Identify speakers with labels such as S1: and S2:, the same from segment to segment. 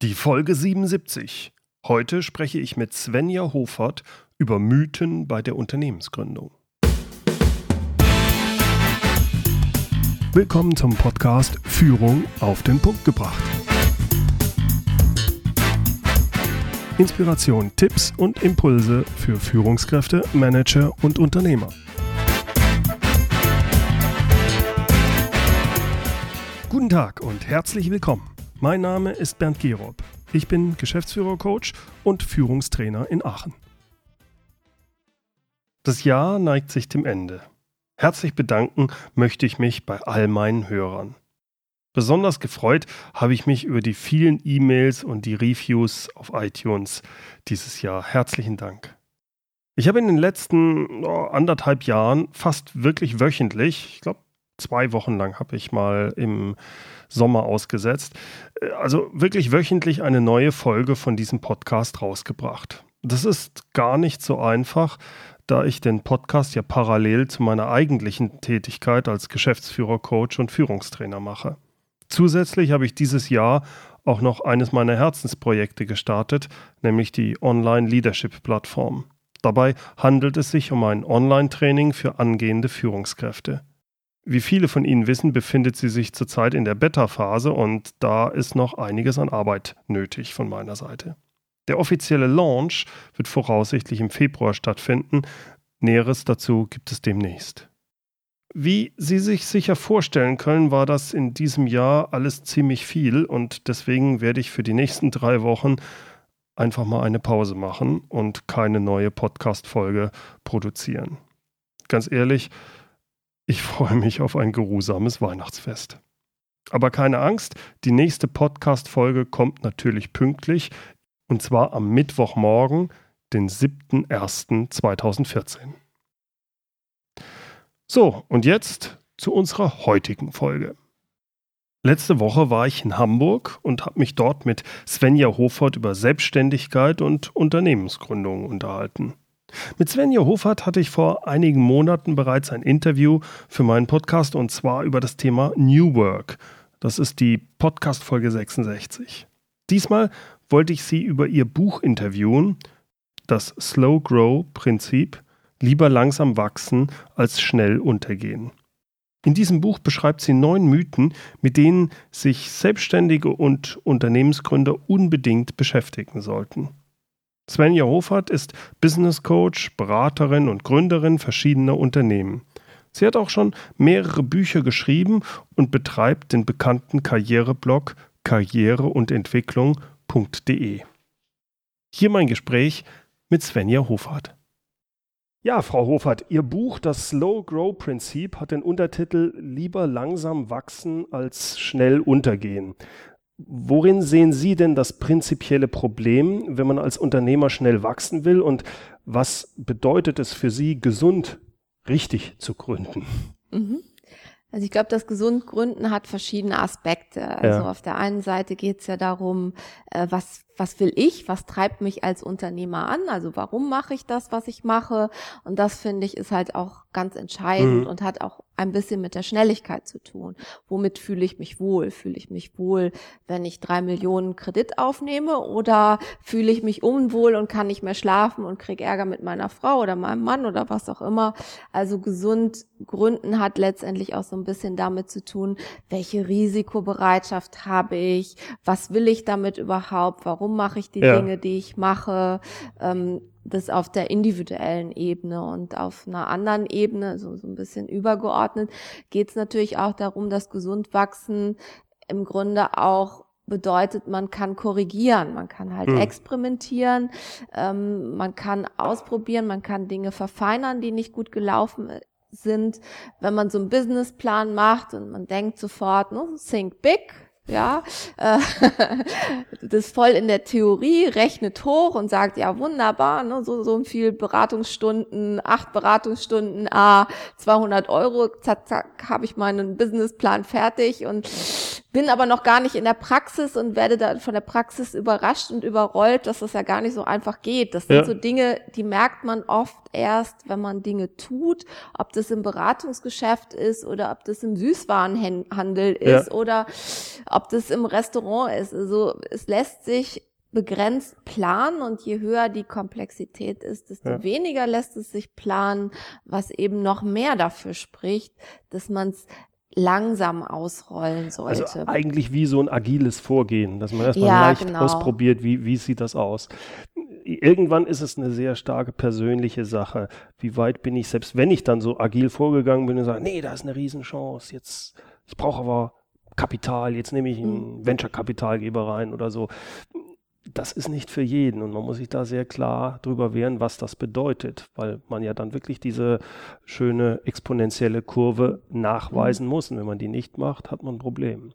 S1: Die Folge 77. Heute spreche ich mit Svenja Hofert über Mythen bei der Unternehmensgründung. Willkommen zum Podcast Führung auf den Punkt gebracht. Inspiration, Tipps und Impulse für Führungskräfte, Manager und Unternehmer. Guten Tag und herzlich willkommen. Mein Name ist Bernd Gerob. Ich bin Geschäftsführer-Coach und Führungstrainer in Aachen. Das Jahr neigt sich dem Ende. Herzlich bedanken möchte ich mich bei all meinen Hörern. Besonders gefreut habe ich mich über die vielen E-Mails und die Reviews auf iTunes dieses Jahr. Herzlichen Dank. Ich habe in den letzten oh, anderthalb Jahren fast wirklich wöchentlich, ich glaube zwei Wochen lang habe ich mal im Sommer ausgesetzt. Äh, also wirklich wöchentlich eine neue Folge von diesem Podcast rausgebracht. Das ist gar nicht so einfach, da ich den Podcast ja parallel zu meiner eigentlichen Tätigkeit als Geschäftsführer, Coach und Führungstrainer mache. Zusätzlich habe ich dieses Jahr auch noch eines meiner Herzensprojekte gestartet, nämlich die Online Leadership Plattform. Dabei handelt es sich um ein Online-Training für angehende Führungskräfte. Wie viele von Ihnen wissen, befindet sie sich zurzeit in der Beta-Phase und da ist noch einiges an Arbeit nötig von meiner Seite. Der offizielle Launch wird voraussichtlich im Februar stattfinden. Näheres dazu gibt es demnächst. Wie Sie sich sicher vorstellen können, war das in diesem Jahr alles ziemlich viel und deswegen werde ich für die nächsten drei Wochen einfach mal eine Pause machen und keine neue Podcast-Folge produzieren. Ganz ehrlich, ich freue mich auf ein geruhsames Weihnachtsfest. Aber keine Angst, die nächste Podcast-Folge kommt natürlich pünktlich und zwar am Mittwochmorgen, den 7.01.2014. So, und jetzt zu unserer heutigen Folge. Letzte Woche war ich in Hamburg und habe mich dort mit Svenja Hofert über Selbstständigkeit und Unternehmensgründung unterhalten. Mit Svenja Hofert hatte ich vor einigen Monaten bereits ein Interview für meinen Podcast und zwar über das Thema New Work. Das ist die Podcast-Folge 66. Diesmal wollte ich sie über ihr Buch interviewen, das Slow Grow Prinzip, lieber langsam wachsen als schnell untergehen. In diesem Buch beschreibt sie neun Mythen, mit denen sich Selbstständige und Unternehmensgründer unbedingt beschäftigen sollten. Svenja Hofert ist Business Coach, Beraterin und Gründerin verschiedener Unternehmen. Sie hat auch schon mehrere Bücher geschrieben und betreibt den bekannten Karriereblog karriere und Entwicklung.de. Hier mein Gespräch mit Svenja Hofert. Ja, Frau Hofert, Ihr Buch Das Slow Grow Prinzip hat den Untertitel Lieber langsam wachsen als schnell untergehen. Worin sehen Sie denn das prinzipielle Problem, wenn man als Unternehmer schnell wachsen will? Und was bedeutet es für Sie, gesund richtig zu gründen?
S2: Mhm. Also ich glaube, das gesund Gründen hat verschiedene Aspekte. Also ja. auf der einen Seite geht es ja darum, äh, was was will ich, was treibt mich als Unternehmer an, also warum mache ich das, was ich mache. Und das finde ich ist halt auch ganz entscheidend mhm. und hat auch ein bisschen mit der Schnelligkeit zu tun. Womit fühle ich mich wohl? Fühle ich mich wohl, wenn ich drei Millionen Kredit aufnehme oder fühle ich mich unwohl und kann nicht mehr schlafen und kriege Ärger mit meiner Frau oder meinem Mann oder was auch immer. Also gesund gründen hat letztendlich auch so ein bisschen damit zu tun, welche Risikobereitschaft habe ich, was will ich damit überhaupt, warum mache ich die ja. Dinge, die ich mache. Ähm, das auf der individuellen Ebene und auf einer anderen Ebene, so, so ein bisschen übergeordnet, geht es natürlich auch darum, dass gesund wachsen im Grunde auch bedeutet, man kann korrigieren, man kann halt hm. experimentieren, ähm, man kann ausprobieren, man kann Dinge verfeinern, die nicht gut gelaufen äh, sind. Wenn man so einen Businessplan macht und man denkt sofort, ne, think big, ja, äh, das voll in der Theorie, rechnet hoch und sagt, ja wunderbar, ne, so, so viel Beratungsstunden, acht Beratungsstunden, a 200 Euro, zack, zack, habe ich meinen Businessplan fertig und bin aber noch gar nicht in der Praxis und werde dann von der Praxis überrascht und überrollt, dass das ja gar nicht so einfach geht. Das sind ja. so Dinge, die merkt man oft erst, wenn man Dinge tut, ob das im Beratungsgeschäft ist oder ob das im Süßwarenhandel ist ja. oder ob das im Restaurant ist. Also es lässt sich begrenzt planen und je höher die Komplexität ist, desto ja. weniger lässt es sich planen, was eben noch mehr dafür spricht, dass man es langsam ausrollen sollte.
S1: Also eigentlich wie so ein agiles Vorgehen, dass man erstmal ja, leicht genau. ausprobiert, wie, wie sieht das aus. Irgendwann ist es eine sehr starke persönliche Sache. Wie weit bin ich, selbst wenn ich dann so agil vorgegangen bin und sage, nee, da ist eine Riesenchance, jetzt, ich brauche aber Kapital, jetzt nehme ich einen mhm. Venture-Kapitalgeber rein oder so das ist nicht für jeden und man muss sich da sehr klar drüber wehren, was das bedeutet, weil man ja dann wirklich diese schöne exponentielle Kurve nachweisen mhm. muss und wenn man die nicht macht, hat man ein Problem.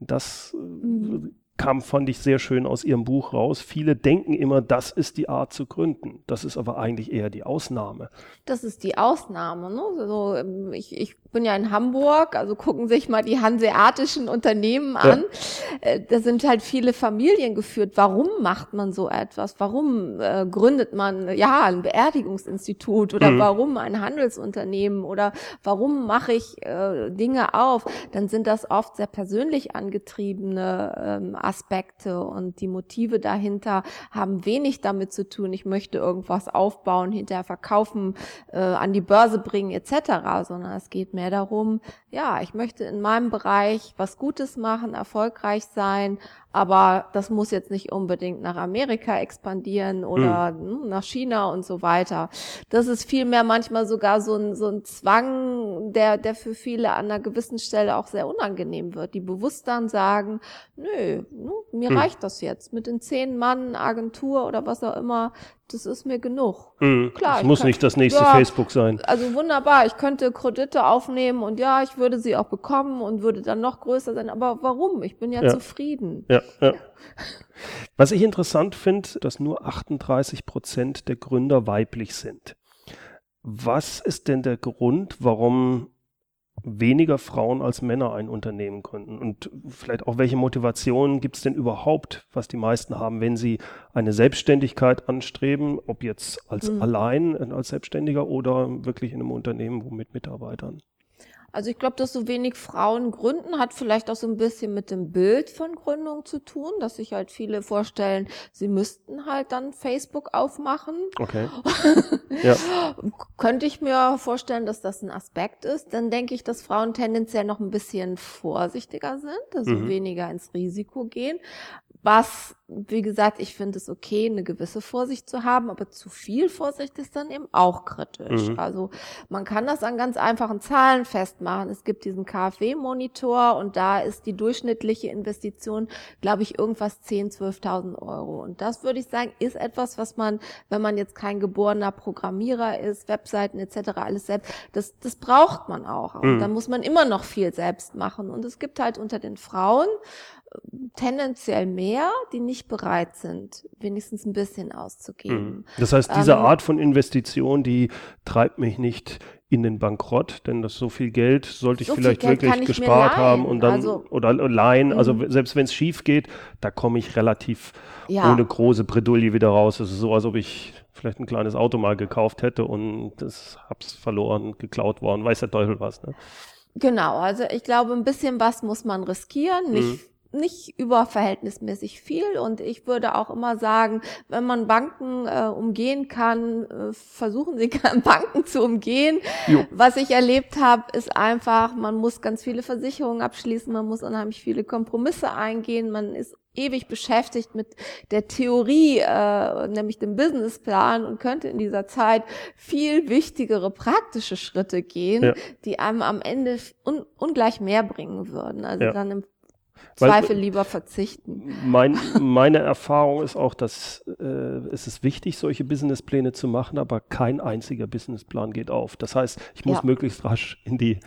S1: Und das mhm kam, fand ich sehr schön aus Ihrem Buch raus. Viele denken immer, das ist die Art zu gründen. Das ist aber eigentlich eher die Ausnahme.
S2: Das ist die Ausnahme. Ne? Also ich, ich bin ja in Hamburg, also gucken sich mal die hanseatischen Unternehmen an. Ja. Äh, da sind halt viele Familien geführt. Warum macht man so etwas? Warum äh, gründet man ja ein Beerdigungsinstitut oder mhm. warum ein Handelsunternehmen oder warum mache ich äh, Dinge auf? Dann sind das oft sehr persönlich angetriebene ähm, Aspekte und die Motive dahinter haben wenig damit zu tun, ich möchte irgendwas aufbauen, hinterher verkaufen, äh, an die Börse bringen etc., sondern es geht mehr darum, ja, ich möchte in meinem Bereich was Gutes machen, erfolgreich sein, aber das muss jetzt nicht unbedingt nach Amerika expandieren oder mhm. nach China und so weiter. Das ist vielmehr manchmal sogar so ein, so ein Zwang, der, der für viele an einer gewissen Stelle auch sehr unangenehm wird, die bewusst dann sagen, nö, mir mhm. reicht das jetzt mit den zehn Mann Agentur oder was auch immer, das ist mir genug.
S1: Mhm. Klar, es muss kann, nicht das nächste ja, Facebook sein.
S2: Also wunderbar, ich könnte Kredite aufnehmen und ja, ich würde sie auch bekommen und würde dann noch größer sein. Aber warum? Ich bin ja, ja. zufrieden.
S1: Ja, ja. Was ich interessant finde, dass nur 38 Prozent der Gründer weiblich sind. Was ist denn der Grund, warum weniger Frauen als Männer ein Unternehmen gründen? Und vielleicht auch, welche Motivationen gibt es denn überhaupt, was die meisten haben, wenn sie eine Selbstständigkeit anstreben, ob jetzt als mhm. allein, äh, als Selbstständiger oder wirklich in einem Unternehmen mit Mitarbeitern?
S2: Also ich glaube, dass so wenig Frauen gründen, hat vielleicht auch so ein bisschen mit dem Bild von Gründung zu tun, dass sich halt viele vorstellen, sie müssten halt dann Facebook aufmachen.
S1: Okay.
S2: ja. Könnte ich mir vorstellen, dass das ein Aspekt ist. Dann denke ich, dass Frauen tendenziell noch ein bisschen vorsichtiger sind, also mhm. weniger ins Risiko gehen. Was, wie gesagt, ich finde es okay, eine gewisse Vorsicht zu haben, aber zu viel Vorsicht ist dann eben auch kritisch. Mhm. Also man kann das an ganz einfachen Zahlen festmachen. Es gibt diesen KfW-Monitor und da ist die durchschnittliche Investition, glaube ich, irgendwas 10, 12.000 Euro. Und das würde ich sagen, ist etwas, was man, wenn man jetzt kein geborener Programmierer ist, Webseiten etc., alles selbst, das, das braucht man auch. Und mhm. da muss man immer noch viel selbst machen. Und es gibt halt unter den Frauen tendenziell mehr, die nicht bereit sind, wenigstens ein bisschen auszugeben. Mhm.
S1: Das heißt, diese ähm, Art von Investition, die treibt mich nicht in den Bankrott, denn das so viel Geld sollte ich so vielleicht wirklich ich gespart haben und dann also, oder leihen. Also mhm. selbst wenn es schief geht, da komme ich relativ ja. ohne große Bredouille wieder raus. Es ist so, als ob ich vielleicht ein kleines Auto mal gekauft hätte und das hab's verloren, geklaut worden, weiß der Teufel was. Ne?
S2: Genau, also ich glaube, ein bisschen was muss man riskieren, nicht mhm nicht überverhältnismäßig viel und ich würde auch immer sagen, wenn man Banken äh, umgehen kann, äh, versuchen Sie Banken zu umgehen. Jo. Was ich erlebt habe, ist einfach, man muss ganz viele Versicherungen abschließen, man muss unheimlich viele Kompromisse eingehen, man ist ewig beschäftigt mit der Theorie, äh, nämlich dem Businessplan und könnte in dieser Zeit viel wichtigere praktische Schritte gehen, ja. die einem am Ende un ungleich mehr bringen würden. Also ja. dann im Zweifel lieber verzichten.
S1: Mein, meine Erfahrung ist auch, dass äh, es ist wichtig, solche Businesspläne zu machen, aber kein einziger Businessplan geht auf. Das heißt, ich muss ja. möglichst rasch in die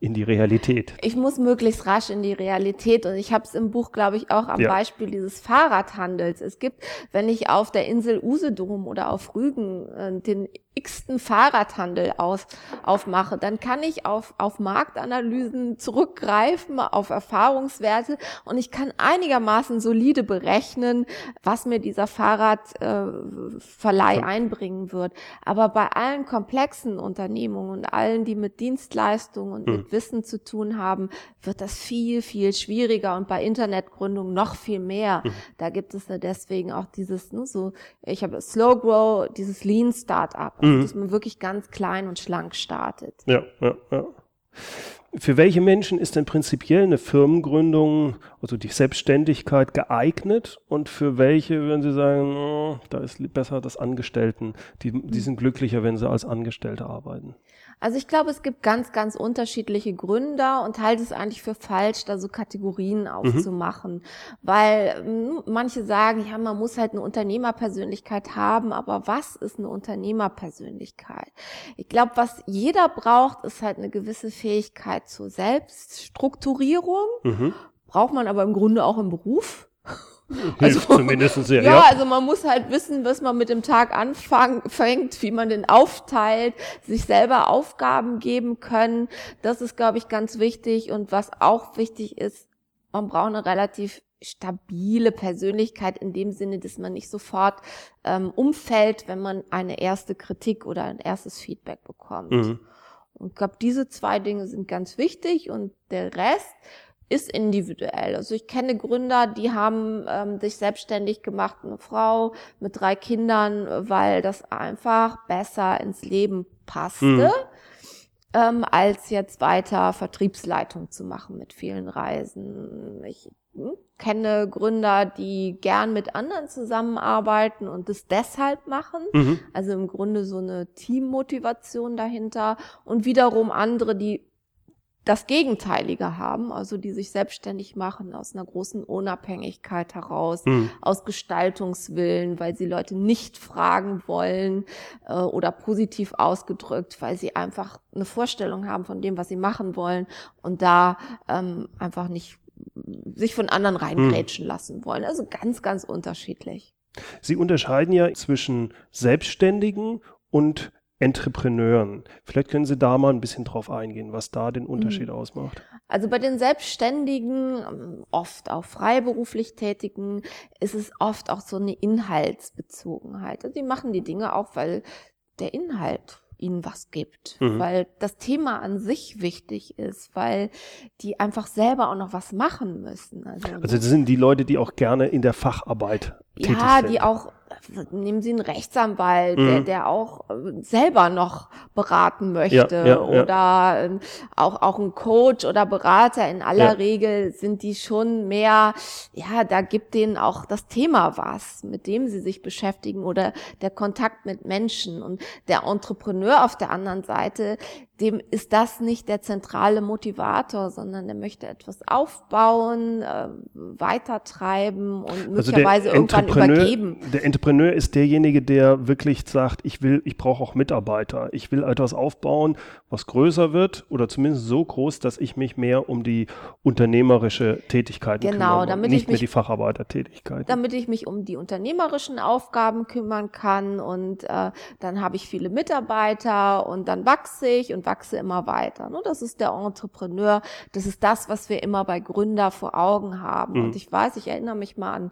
S1: in die Realität.
S2: Ich muss möglichst rasch in die Realität und ich habe es im Buch, glaube ich, auch am ja. Beispiel dieses Fahrradhandels. Es gibt, wenn ich auf der Insel Usedom oder auf Rügen äh, den x-ten Fahrradhandel aus, aufmache, dann kann ich auf, auf Marktanalysen zurückgreifen, auf Erfahrungswerte und ich kann einigermaßen solide berechnen, was mir dieser Fahrradverleih äh, einbringen wird. Aber bei allen komplexen Unternehmungen und allen, die mit Dienstleistungen und mhm. mit Wissen zu tun haben, wird das viel, viel schwieriger und bei Internetgründung noch viel mehr. Mhm. Da gibt es ja deswegen auch dieses, ne, so, ich habe Slow Grow, dieses Lean Startup, mhm. dass man wirklich ganz klein und schlank startet.
S1: Ja, ja, ja. Für welche Menschen ist denn prinzipiell eine Firmengründung, also die Selbstständigkeit geeignet und für welche würden Sie sagen, oh, da ist besser das Angestellten, die, die sind glücklicher, wenn sie als Angestellte arbeiten?
S2: Also ich glaube, es gibt ganz, ganz unterschiedliche Gründer und halte es eigentlich für falsch, da so Kategorien mhm. aufzumachen. Mhm. Weil hm, manche sagen, ja, man muss halt eine Unternehmerpersönlichkeit haben, aber was ist eine Unternehmerpersönlichkeit? Ich glaube, was jeder braucht, ist halt eine gewisse Fähigkeit zur Selbststrukturierung. Mhm. Braucht man aber im Grunde auch im Beruf.
S1: Also, zumindest
S2: sehr, ja, ja, also man muss halt wissen, was man mit dem Tag anfängt, wie man den aufteilt, sich selber Aufgaben geben können. Das ist, glaube ich, ganz wichtig. Und was auch wichtig ist, man braucht eine relativ stabile Persönlichkeit in dem Sinne, dass man nicht sofort ähm, umfällt, wenn man eine erste Kritik oder ein erstes Feedback bekommt. Mhm. Und ich glaube, diese zwei Dinge sind ganz wichtig und der Rest ist individuell. Also ich kenne Gründer, die haben ähm, sich selbstständig gemacht, eine Frau mit drei Kindern, weil das einfach besser ins Leben passte, mhm. ähm, als jetzt weiter Vertriebsleitung zu machen mit vielen Reisen. Ich hm, kenne Gründer, die gern mit anderen zusammenarbeiten und das deshalb machen. Mhm. Also im Grunde so eine Teammotivation dahinter. Und wiederum andere, die das Gegenteilige haben, also die sich selbstständig machen aus einer großen Unabhängigkeit heraus, mhm. aus Gestaltungswillen, weil sie Leute nicht fragen wollen äh, oder positiv ausgedrückt, weil sie einfach eine Vorstellung haben von dem, was sie machen wollen und da ähm, einfach nicht sich von anderen reingrätschen mhm. lassen wollen. Also ganz, ganz unterschiedlich.
S1: Sie unterscheiden ja zwischen Selbstständigen und Entrepreneuren. Vielleicht können Sie da mal ein bisschen drauf eingehen, was da den Unterschied mhm. ausmacht.
S2: Also bei den Selbstständigen, oft auch freiberuflich Tätigen, ist es oft auch so eine Inhaltsbezogenheit. Also die machen die Dinge auch, weil der Inhalt ihnen was gibt, mhm. weil das Thema an sich wichtig ist, weil die einfach selber auch noch was machen müssen.
S1: Also, also das sind die Leute, die auch gerne in der Facharbeit
S2: tätig ja, sind. Ja, die auch nehmen Sie einen Rechtsanwalt, mhm. der, der auch äh, selber noch beraten möchte ja, ja, oder ja. Ähm, auch, auch ein Coach oder Berater. In aller Regel sind die schon mehr, ja, da gibt denen auch das Thema was, mit dem sie sich beschäftigen oder der Kontakt mit Menschen. Und der Entrepreneur auf der anderen Seite, dem ist das nicht der zentrale Motivator, sondern der möchte etwas aufbauen, äh, weitertreiben und möglicherweise
S1: also
S2: irgendwann übergeben.
S1: Der Entrepreneur ist derjenige, der wirklich sagt, ich will, ich brauche auch Mitarbeiter. Ich will etwas aufbauen, was größer wird oder zumindest so groß, dass ich mich mehr um die unternehmerische Tätigkeit
S2: genau,
S1: kümmere,
S2: damit
S1: nicht
S2: ich mich,
S1: mehr die Facharbeitertätigkeit.
S2: Damit ich mich um die unternehmerischen Aufgaben kümmern kann und äh, dann habe ich viele Mitarbeiter und dann wachse ich und wachse immer weiter. Ne? Das ist der Entrepreneur. Das ist das, was wir immer bei Gründer vor Augen haben. Mhm. Und ich weiß, ich erinnere mich mal an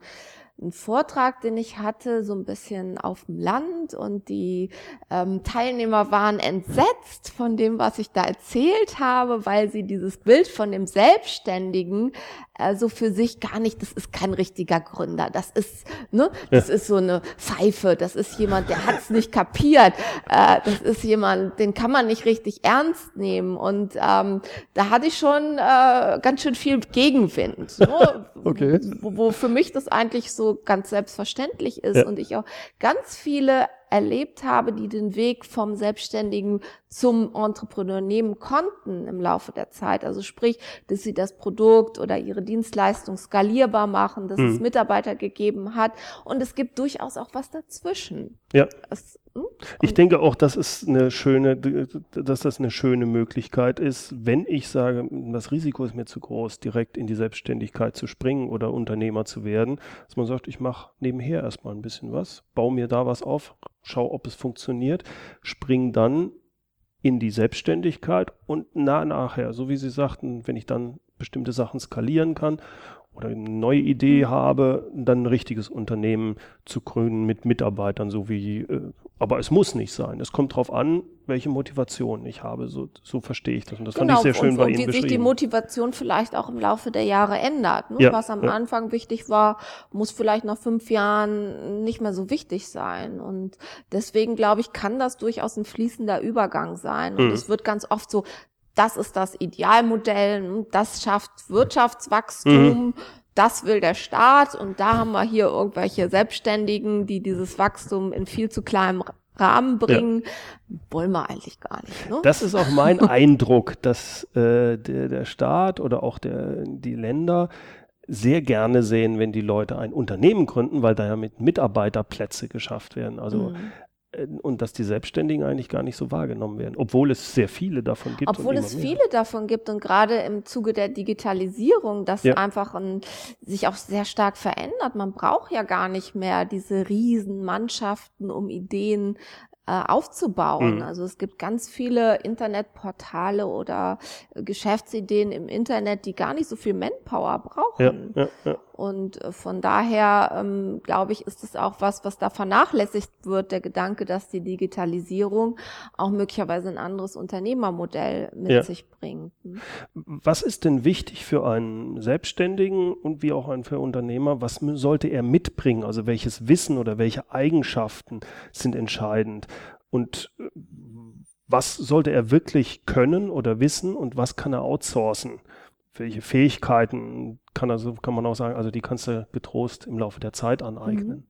S2: einen Vortrag, den ich hatte, so ein bisschen auf dem Land und die ähm, Teilnehmer waren entsetzt von dem, was ich da erzählt habe, weil sie dieses Bild von dem Selbstständigen also für sich gar nicht, das ist kein richtiger Gründer. Das ist, ne, das ja. ist so eine Pfeife, das ist jemand, der hat's nicht kapiert. Äh, das ist jemand, den kann man nicht richtig ernst nehmen. Und ähm, da hatte ich schon äh, ganz schön viel Gegenwind. Ne? okay. Wo, wo für mich das eigentlich so ganz selbstverständlich ist ja. und ich auch ganz viele erlebt habe, die den Weg vom Selbstständigen zum Entrepreneur nehmen konnten im Laufe der Zeit. Also sprich, dass sie das Produkt oder ihre Dienstleistung skalierbar machen, dass mhm. es Mitarbeiter gegeben hat. Und es gibt durchaus auch was dazwischen.
S1: Ja. Es, hm? ich denke auch, dass es eine schöne, dass das eine schöne Möglichkeit ist, wenn ich sage, das Risiko ist mir zu groß, direkt in die Selbstständigkeit zu springen oder Unternehmer zu werden, dass man sagt, ich mache nebenher erstmal ein bisschen was, baue mir da was auf, schau, ob es funktioniert, spring dann in die Selbstständigkeit und na, nachher, so wie Sie sagten, wenn ich dann bestimmte Sachen skalieren kann oder eine neue Idee mhm. habe, dann ein richtiges Unternehmen zu gründen mit Mitarbeitern, so wie, äh, aber es muss nicht sein. Es kommt darauf an, welche Motivation ich habe. So, so verstehe ich das. Und das genau, fand ich genau, sehr schön
S2: und,
S1: bei
S2: und
S1: Ihnen
S2: wie sich die Motivation vielleicht auch im Laufe der Jahre ändert. Ne? Ja, Was am ja. Anfang wichtig war, muss vielleicht nach fünf Jahren nicht mehr so wichtig sein. Und deswegen glaube ich, kann das durchaus ein fließender Übergang sein. Und mhm. es wird ganz oft so das ist das Idealmodell, das schafft Wirtschaftswachstum, mhm. Das will der Staat und da haben wir hier irgendwelche Selbstständigen, die dieses Wachstum in viel zu kleinem Rahmen bringen, ja. wollen wir eigentlich gar nicht. Ne?
S1: Das ist auch mein Eindruck, dass äh, der, der Staat oder auch der, die Länder sehr gerne sehen, wenn die Leute ein Unternehmen gründen, weil da ja mit Mitarbeiterplätze geschafft werden. Also mhm. Äh, und dass die Selbstständigen eigentlich gar nicht so wahrgenommen werden, obwohl es sehr viele davon gibt.
S2: Obwohl es viele davon gibt und gerade im Zuge der Digitalisierung, das ja. einfach ein, sich auch sehr stark verändert. Man braucht ja gar nicht mehr diese riesen Mannschaften, um Ideen aufzubauen. Mhm. Also es gibt ganz viele Internetportale oder Geschäftsideen im Internet, die gar nicht so viel Manpower brauchen. Ja, ja, ja. Und äh, von daher ähm, glaube ich, ist es auch was, was da vernachlässigt wird, der Gedanke, dass die Digitalisierung auch möglicherweise ein anderes Unternehmermodell mit ja. sich bringt. Hm?
S1: Was ist denn wichtig für einen Selbstständigen und wie auch für Unternehmer? Was sollte er mitbringen? Also welches Wissen oder welche Eigenschaften sind entscheidend? Und äh, was sollte er wirklich können oder wissen und was kann er outsourcen? welche Fähigkeiten kann also kann man auch sagen, also die kannst du getrost im Laufe der Zeit aneignen. Mhm.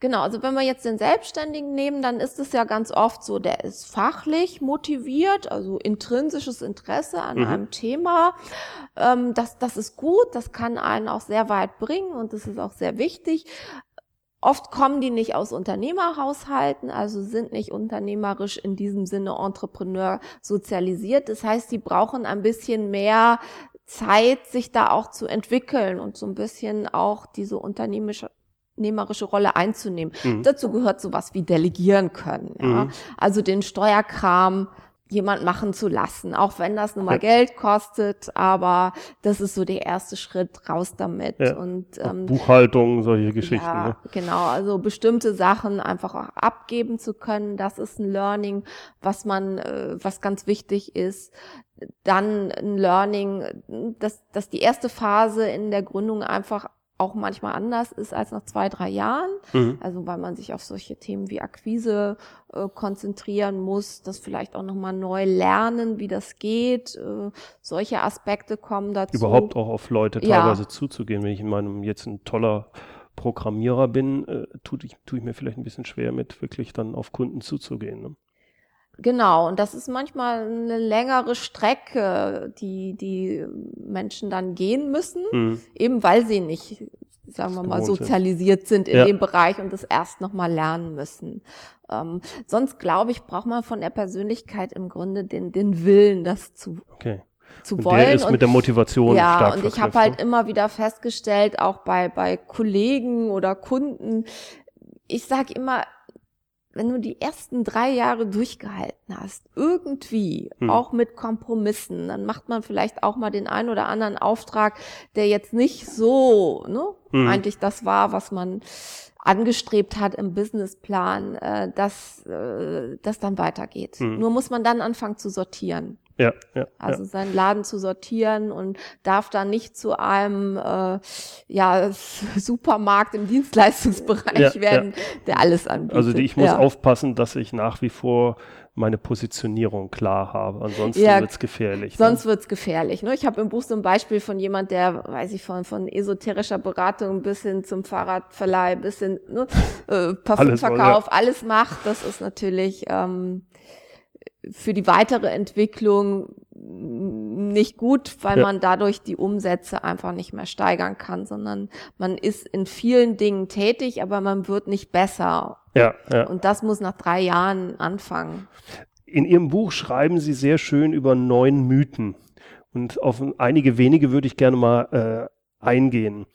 S2: Genau, also wenn wir jetzt den Selbstständigen nehmen, dann ist es ja ganz oft so, der ist fachlich motiviert, also intrinsisches Interesse an mhm. einem Thema. Ähm, das, das ist gut, das kann einen auch sehr weit bringen und das ist auch sehr wichtig. Oft kommen die nicht aus Unternehmerhaushalten, also sind nicht unternehmerisch in diesem Sinne Entrepreneur sozialisiert. Das heißt, sie brauchen ein bisschen mehr Zeit, sich da auch zu entwickeln und so ein bisschen auch diese unternehmerische unternehmerische Rolle einzunehmen. Mhm. Dazu gehört sowas wie delegieren können. Ja? Mhm. Also den Steuerkram jemand machen zu lassen, auch wenn das nun mal ja. Geld kostet, aber das ist so der erste Schritt raus damit. Ja. Und
S1: ähm, Buchhaltung, solche Geschichten. Ja,
S2: ne? genau. Also bestimmte Sachen einfach auch abgeben zu können, das ist ein Learning, was man, äh, was ganz wichtig ist dann ein Learning, dass, dass die erste Phase in der Gründung einfach auch manchmal anders ist als nach zwei, drei Jahren. Mhm. Also weil man sich auf solche Themen wie Akquise äh, konzentrieren muss, das vielleicht auch nochmal neu lernen, wie das geht. Äh, solche Aspekte kommen dazu.
S1: Überhaupt auch auf Leute teilweise ja. zuzugehen. Wenn ich in meinem jetzt ein toller Programmierer bin, äh, tue ich, tu ich mir vielleicht ein bisschen schwer mit, wirklich dann auf Kunden zuzugehen. Ne?
S2: Genau, und das ist manchmal eine längere Strecke, die die Menschen dann gehen müssen, mhm. eben weil sie nicht, sagen wir mal, sozialisiert sind in ja. dem Bereich und das erst nochmal lernen müssen. Ähm, sonst glaube ich, braucht man von der Persönlichkeit im Grunde den, den Willen, das zu, okay. zu und wollen. Der
S1: ist und, mit der Motivation
S2: ja, stark und ich habe halt immer wieder festgestellt, auch bei, bei Kollegen oder Kunden, ich sage immer, wenn du die ersten drei Jahre durchgehalten hast, irgendwie, hm. auch mit Kompromissen, dann macht man vielleicht auch mal den einen oder anderen Auftrag, der jetzt nicht so, ne, hm. eigentlich das war, was man angestrebt hat im Businessplan, äh, dass äh, das dann weitergeht. Hm. Nur muss man dann anfangen zu sortieren.
S1: Ja, ja,
S2: also ja. seinen Laden zu sortieren und darf dann nicht zu einem äh, ja, Supermarkt im Dienstleistungsbereich ja, werden, der alles anbietet.
S1: Also die, ich muss aufpassen, dass ich nach wie vor meine Positionierung klar habe. Ansonsten ja, wird's gefährlich.
S2: Ne? Sonst ne? wird's gefährlich. Ne? Ich habe im Buch so ein Beispiel von jemand, der, weiß ich, von, von esoterischer Beratung bis hin zum Fahrradverleih, bis hin ne, äh, Parfümverkauf, alles, ja. alles macht. Das ist natürlich ähm, für die weitere Entwicklung nicht gut, weil ja. man dadurch die Umsätze einfach nicht mehr steigern kann, sondern man ist in vielen Dingen tätig, aber man wird nicht besser.
S1: Ja, ja.
S2: Und das muss nach drei Jahren anfangen.
S1: In Ihrem Buch schreiben Sie sehr schön über neun Mythen. Und auf einige wenige würde ich gerne mal äh, eingehen.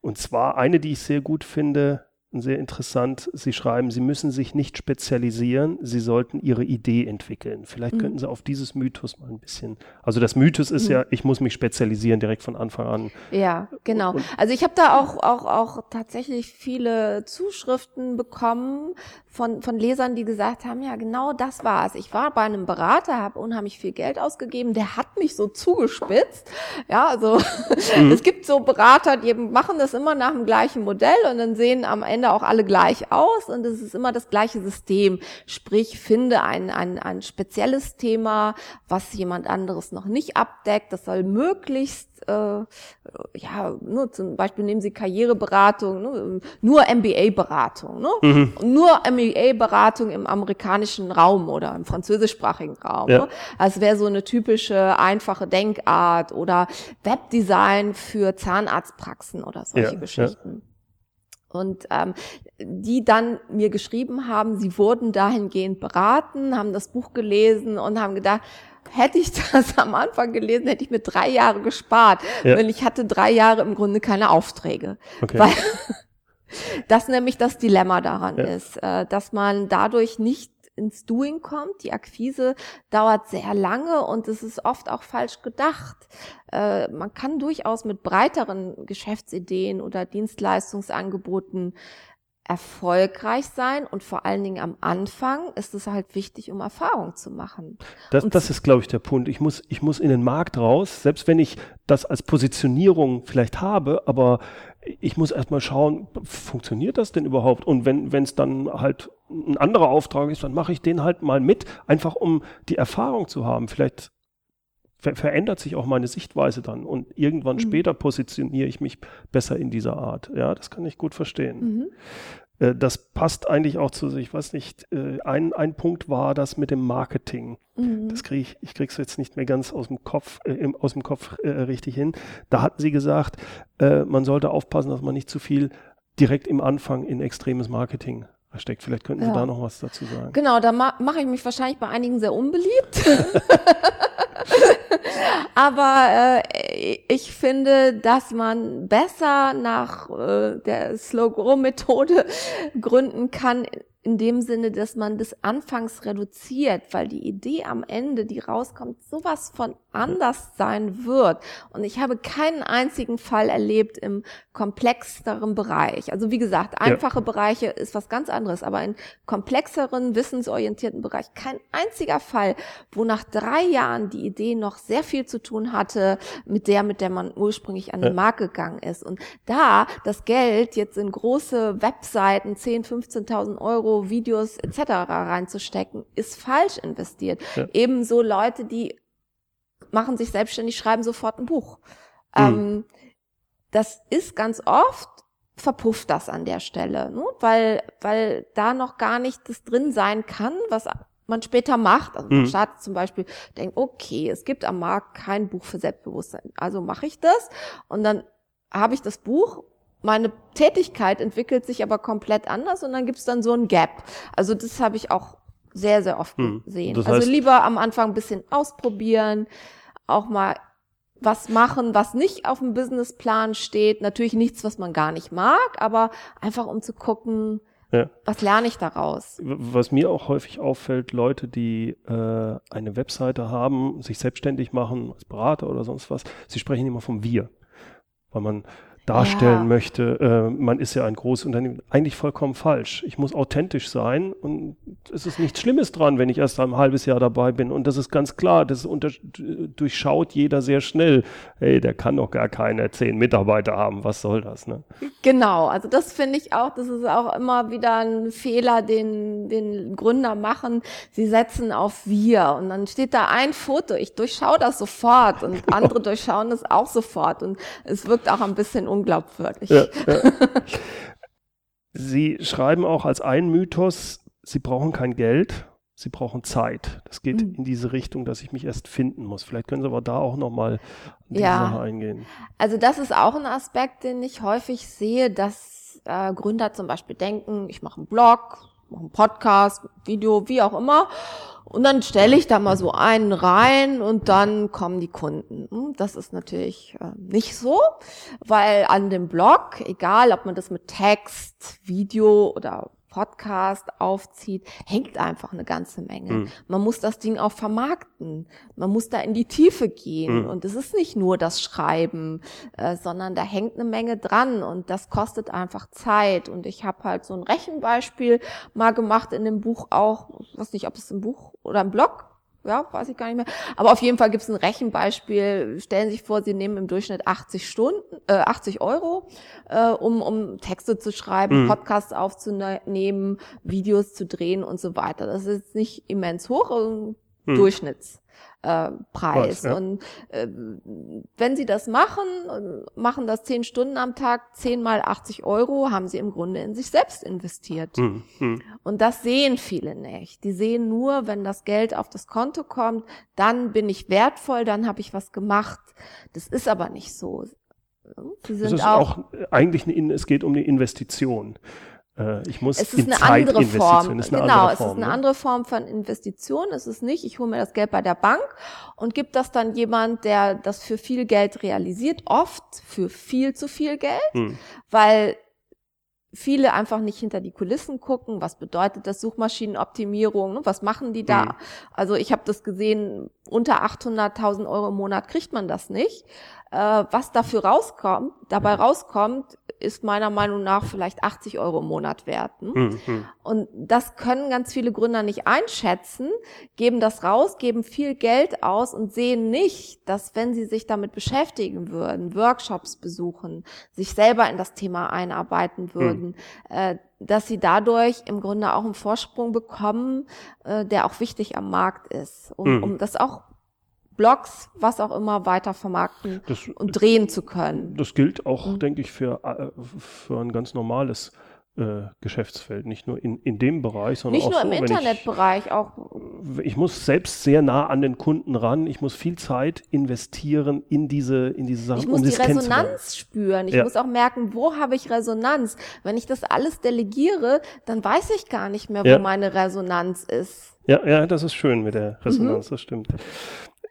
S1: Und zwar eine, die ich sehr gut finde, sehr interessant. Sie schreiben, Sie müssen sich nicht spezialisieren, Sie sollten Ihre Idee entwickeln. Vielleicht mhm. könnten Sie auf dieses Mythos mal ein bisschen. Also das Mythos ist mhm. ja, ich muss mich spezialisieren direkt von Anfang an.
S2: Ja, genau. Und, also ich habe da auch, auch, auch tatsächlich viele Zuschriften bekommen von, von Lesern, die gesagt haben, ja, genau das war's. Ich war bei einem Berater, habe unheimlich viel Geld ausgegeben, der hat mich so zugespitzt. Ja, also mhm. es gibt so Berater, die machen das immer nach dem gleichen Modell und dann sehen am Ende auch alle gleich aus und es ist immer das gleiche System. Sprich, finde ein, ein, ein spezielles Thema, was jemand anderes noch nicht abdeckt. Das soll möglichst äh, ja, nur zum Beispiel nehmen Sie Karriereberatung, ne, nur MBA-Beratung, ne? Mhm. nur MBA-Beratung im amerikanischen Raum oder im französischsprachigen Raum. Ja. Ne? Also wäre so eine typische einfache Denkart oder Webdesign für Zahnarztpraxen oder solche ja, Geschichten. Ja. Und ähm, die dann mir geschrieben haben, sie wurden dahingehend beraten, haben das Buch gelesen und haben gedacht, hätte ich das am Anfang gelesen, hätte ich mir drei Jahre gespart. Ja. Weil ich hatte drei Jahre im Grunde keine Aufträge. Okay. Weil das nämlich das Dilemma daran ja. ist, äh, dass man dadurch nicht ins Doing kommt. Die Akquise dauert sehr lange und es ist oft auch falsch gedacht. Äh, man kann durchaus mit breiteren Geschäftsideen oder Dienstleistungsangeboten erfolgreich sein und vor allen Dingen am Anfang ist es halt wichtig, um Erfahrung zu machen.
S1: Das, das ist, glaube ich, der Punkt. Ich muss, ich muss in den Markt raus, selbst wenn ich das als Positionierung vielleicht habe, aber ich muss erstmal schauen, funktioniert das denn überhaupt? Und wenn es dann halt ein anderer Auftrag ist, dann mache ich den halt mal mit, einfach um die Erfahrung zu haben. Vielleicht ver verändert sich auch meine Sichtweise dann und irgendwann mhm. später positioniere ich mich besser in dieser Art. Ja, das kann ich gut verstehen. Mhm. Äh, das passt eigentlich auch zu, ich weiß nicht, äh, ein, ein Punkt war das mit dem Marketing. Mhm. Das kriege ich, ich krieg's jetzt nicht mehr ganz aus dem Kopf, äh, aus dem Kopf äh, richtig hin. Da hatten sie gesagt, äh, man sollte aufpassen, dass man nicht zu viel direkt im Anfang in extremes Marketing steckt. Vielleicht könnten Sie ja. da noch was dazu sagen.
S2: Genau, da ma mache ich mich wahrscheinlich bei einigen sehr unbeliebt. Aber äh, ich finde, dass man besser nach äh, der Slow-Grow-Methode gründen kann, in dem Sinne, dass man das anfangs reduziert, weil die Idee am Ende, die rauskommt, sowas von anders sein wird. Und ich habe keinen einzigen Fall erlebt im komplexeren Bereich. Also wie gesagt, einfache ja. Bereiche ist was ganz anderes, aber in komplexeren, wissensorientierten Bereich kein einziger Fall, wo nach drei Jahren die Idee noch sehr viel zu tun hatte mit der, mit der man ursprünglich an den Markt gegangen ist. Und da das Geld jetzt in große Webseiten, 10, 15.000 Euro, Videos etc. reinzustecken, ist falsch investiert. Ja. Ebenso Leute, die machen sich selbstständig, schreiben sofort ein Buch. Mhm. Ähm, das ist ganz oft verpufft das an der Stelle, ne? weil, weil da noch gar nicht das drin sein kann, was man später macht. Also man mhm. startet zum Beispiel, denkt, okay, es gibt am Markt kein Buch für Selbstbewusstsein, also mache ich das und dann habe ich das Buch, meine Tätigkeit entwickelt sich aber komplett anders und dann gibt's dann so ein Gap. Also das habe ich auch sehr, sehr oft mhm. gesehen. Das also heißt, also lieber am Anfang ein bisschen ausprobieren, auch mal was machen, was nicht auf dem Businessplan steht. Natürlich nichts, was man gar nicht mag, aber einfach um zu gucken, ja. was lerne ich daraus.
S1: Was mir auch häufig auffällt, Leute, die äh, eine Webseite haben, sich selbstständig machen als Berater oder sonst was, sie sprechen immer vom Wir. Weil man darstellen ja. möchte, äh, man ist ja ein großes Unternehmen. Eigentlich vollkommen falsch. Ich muss authentisch sein und es ist nichts Schlimmes dran, wenn ich erst ein halbes Jahr dabei bin. Und das ist ganz klar, das durchschaut jeder sehr schnell. Hey, der kann doch gar keine zehn Mitarbeiter haben. Was soll das? Ne?
S2: Genau, also das finde ich auch, das ist auch immer wieder ein Fehler, den, den Gründer machen. Sie setzen auf wir und dann steht da ein Foto. Ich durchschaue das sofort und genau. andere durchschauen das auch sofort und es wirkt auch ein bisschen unglaubwürdig. Ja, ja.
S1: Sie schreiben auch als einen Mythos, Sie brauchen kein Geld, Sie brauchen Zeit. Das geht mhm. in diese Richtung, dass ich mich erst finden muss. Vielleicht können Sie aber da auch nochmal
S2: die ja. Sache eingehen. Also das ist auch ein Aspekt, den ich häufig sehe, dass äh, Gründer zum Beispiel denken, ich mache einen Blog, mache einen Podcast, Video, wie auch immer. Und dann stelle ich da mal so einen rein und dann kommen die Kunden. Hm, das ist natürlich äh, nicht so, weil an dem Blog, egal ob man das mit Text, Video oder Podcast aufzieht, hängt einfach eine ganze Menge. Mhm. Man muss das Ding auch vermarkten. Man muss da in die Tiefe gehen. Mhm. Und es ist nicht nur das Schreiben, äh, sondern da hängt eine Menge dran und das kostet einfach Zeit. Und ich habe halt so ein Rechenbeispiel mal gemacht in dem Buch auch, ich weiß nicht, ob es im Buch oder im Blog ja, weiß ich gar nicht mehr. Aber auf jeden Fall gibt es ein Rechenbeispiel. Stellen Sie sich vor, Sie nehmen im Durchschnitt 80 Stunden, äh, 80 Euro, äh, um, um Texte zu schreiben, mhm. Podcasts aufzunehmen, Videos zu drehen und so weiter. Das ist nicht immens hoch, also mhm. Durchschnitts äh, Preis. Was, ja. Und äh, wenn sie das machen, machen das zehn Stunden am Tag, zehn mal 80 Euro, haben sie im Grunde in sich selbst investiert. Hm, hm. Und das sehen viele nicht. Die sehen nur, wenn das Geld auf das Konto kommt, dann bin ich wertvoll, dann habe ich was gemacht. Das ist aber nicht so.
S1: Sie sind das ist auch, auch eigentlich eine, es geht um eine Investition. Äh, ich muss
S2: es ist eine Zeit andere Form. Ist eine genau, andere Form, es ist eine ne? andere Form von Investition. Es ist nicht, ich hole mir das Geld bei der Bank und gebe das dann jemand, der das für viel Geld realisiert, oft für viel zu viel Geld, hm. weil viele einfach nicht hinter die Kulissen gucken, was bedeutet das Suchmaschinenoptimierung, ne? was machen die da? Mhm. Also ich habe das gesehen, unter 800.000 Euro im Monat kriegt man das nicht. Äh, was dafür rauskommt, dabei rauskommt, ist meiner Meinung nach vielleicht 80 Euro im Monat wert. Ne? Mhm. Und das können ganz viele Gründer nicht einschätzen, geben das raus, geben viel Geld aus und sehen nicht, dass wenn sie sich damit beschäftigen würden, Workshops besuchen, sich selber in das Thema einarbeiten mhm. würden, mhm. äh, dass sie dadurch im Grunde auch einen Vorsprung bekommen, äh, der auch wichtig am Markt ist, um, mhm. um das auch Blogs, was auch immer, weiter vermarkten das, und drehen zu können.
S1: Das gilt auch, mhm. denke ich, für, äh, für ein ganz normales äh, Geschäftsfeld, nicht nur in, in dem Bereich, sondern
S2: nicht
S1: auch
S2: nur so, im Internetbereich,
S1: ich,
S2: auch.
S1: Ich muss selbst sehr nah an den Kunden ran. Ich muss viel Zeit investieren in diese in diese Sachen.
S2: Ich muss um die Resonanz spüren. Ich ja. muss auch merken, wo habe ich Resonanz. Wenn ich das alles delegiere, dann weiß ich gar nicht mehr, wo ja. meine Resonanz ist.
S1: Ja, ja, das ist schön mit der Resonanz. Mhm. Das stimmt.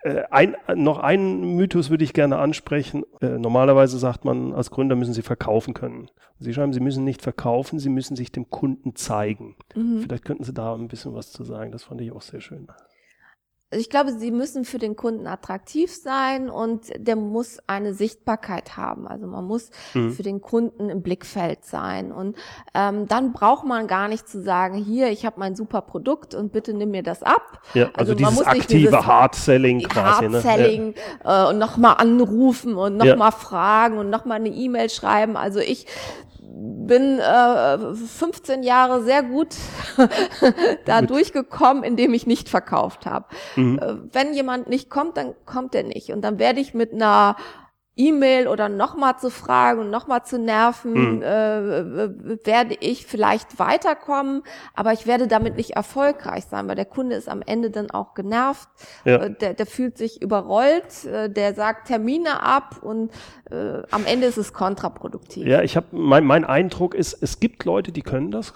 S1: Äh, ein, noch einen Mythos würde ich gerne ansprechen. Äh, normalerweise sagt man, als Gründer müssen Sie verkaufen können. Sie schreiben, Sie müssen nicht verkaufen, Sie müssen sich dem Kunden zeigen. Mhm. Vielleicht könnten Sie da ein bisschen was zu sagen. Das fand ich auch sehr schön
S2: ich glaube, sie müssen für den Kunden attraktiv sein und der muss eine Sichtbarkeit haben. Also man muss mhm. für den Kunden im Blickfeld sein. Und ähm, dann braucht man gar nicht zu sagen, hier, ich habe mein super Produkt und bitte nimm mir das ab.
S1: Ja, also, also dieses aktive Hard-Selling quasi.
S2: Hard-Selling ne? ja. äh, und nochmal anrufen und nochmal ja. fragen und nochmal eine E-Mail schreiben. Also ich bin äh, 15 Jahre sehr gut da durchgekommen, indem ich nicht verkauft habe. Mhm. Äh, wenn jemand nicht kommt, dann kommt er nicht. Und dann werde ich mit einer E-Mail oder nochmal zu fragen und nochmal zu nerven, mhm. äh, werde ich vielleicht weiterkommen, aber ich werde damit nicht erfolgreich sein, weil der Kunde ist am Ende dann auch genervt, ja. äh, der, der fühlt sich überrollt, äh, der sagt Termine ab und äh, am Ende ist es kontraproduktiv.
S1: Ja, ich habe mein, mein Eindruck ist, es gibt Leute, die können das,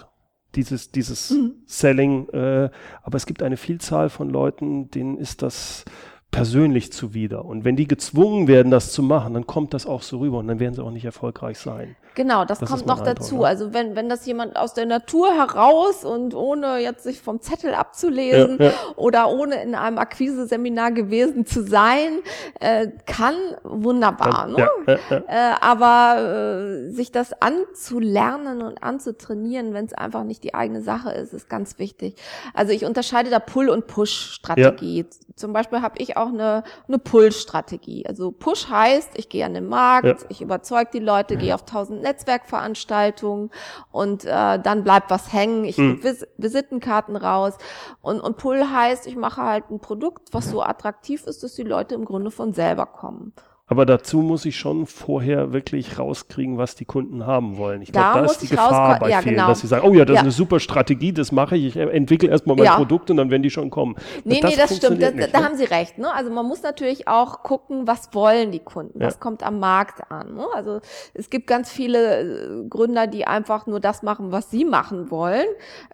S1: dieses, dieses mhm. Selling, äh, aber es gibt eine Vielzahl von Leuten, denen ist das persönlich zuwider. Und wenn die gezwungen werden, das zu machen, dann kommt das auch so rüber und dann werden sie auch nicht erfolgreich sein.
S2: Genau, das, das kommt noch Eindruck, dazu. Ne? Also wenn, wenn das jemand aus der Natur heraus und ohne jetzt sich vom Zettel abzulesen ja, ja. oder ohne in einem Akquise-Seminar gewesen zu sein, äh, kann, wunderbar. ne? Ja, äh, aber äh, sich das anzulernen und anzutrainieren, wenn es einfach nicht die eigene Sache ist, ist ganz wichtig. Also ich unterscheide da Pull- und Push-Strategie. Zum Beispiel habe ich auch eine, eine Pull-Strategie. Also Push heißt, ich gehe an den Markt, ich überzeuge die Leute, gehe auf tausend Netzwerkveranstaltungen und äh, dann bleibt was hängen. Ich hm. Vis Visitenkarten raus. Und, und Pull heißt, ich mache halt ein Produkt, was so attraktiv ist, dass die Leute im Grunde von selber kommen.
S1: Aber dazu muss ich schon vorher wirklich rauskriegen, was die Kunden haben wollen. Ich glaube, da ist die Gefahr bei
S2: ja,
S1: vielen,
S2: genau.
S1: dass sie sagen, oh ja, das
S2: Ja.
S1: ist eine super Strategie, das mache ich. Ich entwickle erstmal mein
S2: Ja.
S1: Produkt und dann werden die schon kommen.
S2: Nee,
S1: Das
S2: nee, das stimmt.
S1: Nicht,
S2: da
S1: ne?
S2: haben Sie recht. Ne? Also man muss natürlich auch gucken, was wollen die Kunden, was kommt am Markt an. Ne? Also es gibt ganz viele äh, Gründer, die einfach nur das machen, was sie machen wollen,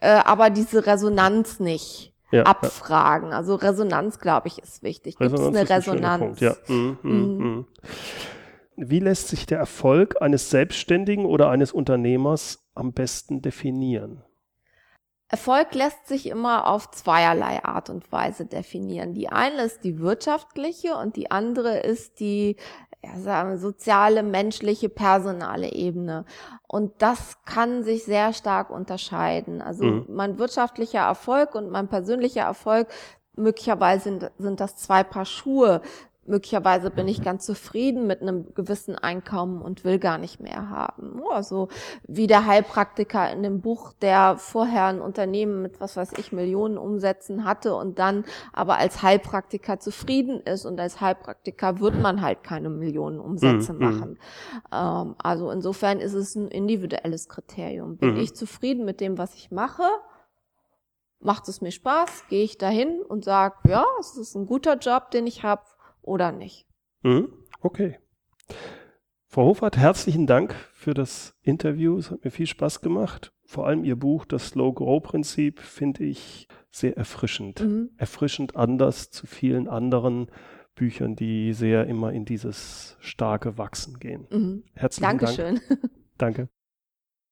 S2: äh, aber diese Resonanz nicht
S1: Ja,
S2: abfragen. Also Resonanz, glaube ich, ist wichtig. Gibt es eine
S1: ein
S2: Resonanz?
S1: Punkt, Ja. Mhm, mhm, mhm. Wie lässt sich der Erfolg eines Selbstständigen oder eines Unternehmers am besten definieren?
S2: Erfolg lässt sich immer auf zweierlei Art und Weise definieren. Die eine ist die wirtschaftliche und die andere ist die ja, sagen soziale, menschliche, personale Ebene. Und das kann sich sehr stark unterscheiden. Also
S1: Mhm.
S2: mein wirtschaftlicher Erfolg und mein persönlicher Erfolg, möglicherweise sind, sind das zwei Paar Schuhe. Möglicherweise bin ich ganz zufrieden mit einem gewissen Einkommen und will gar nicht mehr haben. Also wie der Heilpraktiker in dem Buch, der vorher ein Unternehmen mit was weiß ich Millionen Umsätzen hatte und dann aber als Heilpraktiker zufrieden ist und als Heilpraktiker wird man halt keine Millionen Umsätze
S1: Mhm.
S2: machen. Ähm, also insofern ist es ein individuelles Kriterium. Bin
S1: Mhm.
S2: ich zufrieden mit dem, was ich mache? Macht es mir Spaß? Gehe ich dahin und sage, ja, es ist ein guter Job, den ich habe oder nicht?
S1: Mhm. Okay. Frau Hofert, herzlichen Dank für das Interview. Es hat mir viel Spaß gemacht. Vor allem Ihr Buch, das Slow-Grow-Prinzip, finde ich sehr erfrischend.
S2: Mhm.
S1: Erfrischend anders zu vielen anderen Büchern, die sehr immer in dieses starke Wachsen gehen.
S2: Mhm.
S1: Herzlichen Dank.
S2: Dankeschön.
S1: Danke.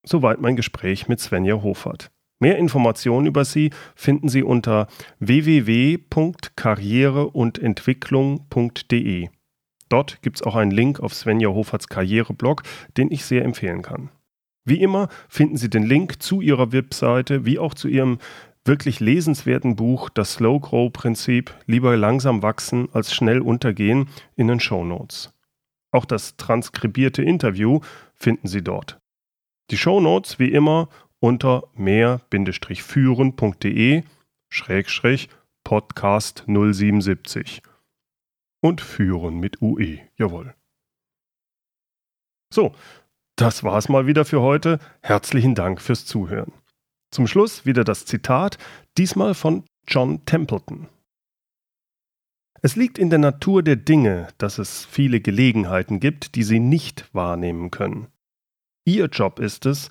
S1: Soweit mein Gespräch mit Svenja Hofert. Mehr Informationen über sie finden Sie unter www.karriereundentwicklung.de. Dort gibt es auch einen Link auf Svenja Hoferts Karriereblog, den ich sehr empfehlen kann. Wie immer finden Sie den Link zu ihrer Webseite wie auch zu ihrem wirklich lesenswerten Buch Das Slow Grow Prinzip Lieber langsam wachsen als schnell untergehen in den Show Notes. Auch das transkribierte Interview finden Sie dort. Die Show Notes wie immer unter mehr-führen.de Schrägstrich Podcast 077 und führen mit UE, jawohl. So, das war's mal wieder für heute. Herzlichen Dank fürs Zuhören. Zum Schluss wieder das Zitat, diesmal von John Templeton. Es liegt in der Natur der Dinge, dass es viele Gelegenheiten gibt, die Sie nicht wahrnehmen können. Ihr Job ist es,